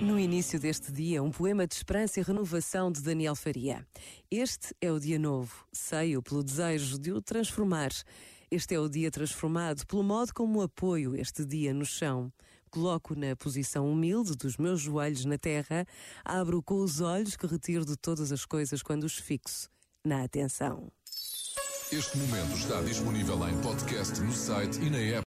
No início deste dia, um poema de esperança e renovação de Daniel Faria. Este é o dia novo, seio pelo desejo de o transformar. Este é o dia transformado pelo modo como apoio este dia no chão. Coloco na posição humilde dos meus joelhos na terra, abro com os olhos que retiro de todas as coisas quando os fixo na atenção. Este momento está disponível em podcast no site e na app.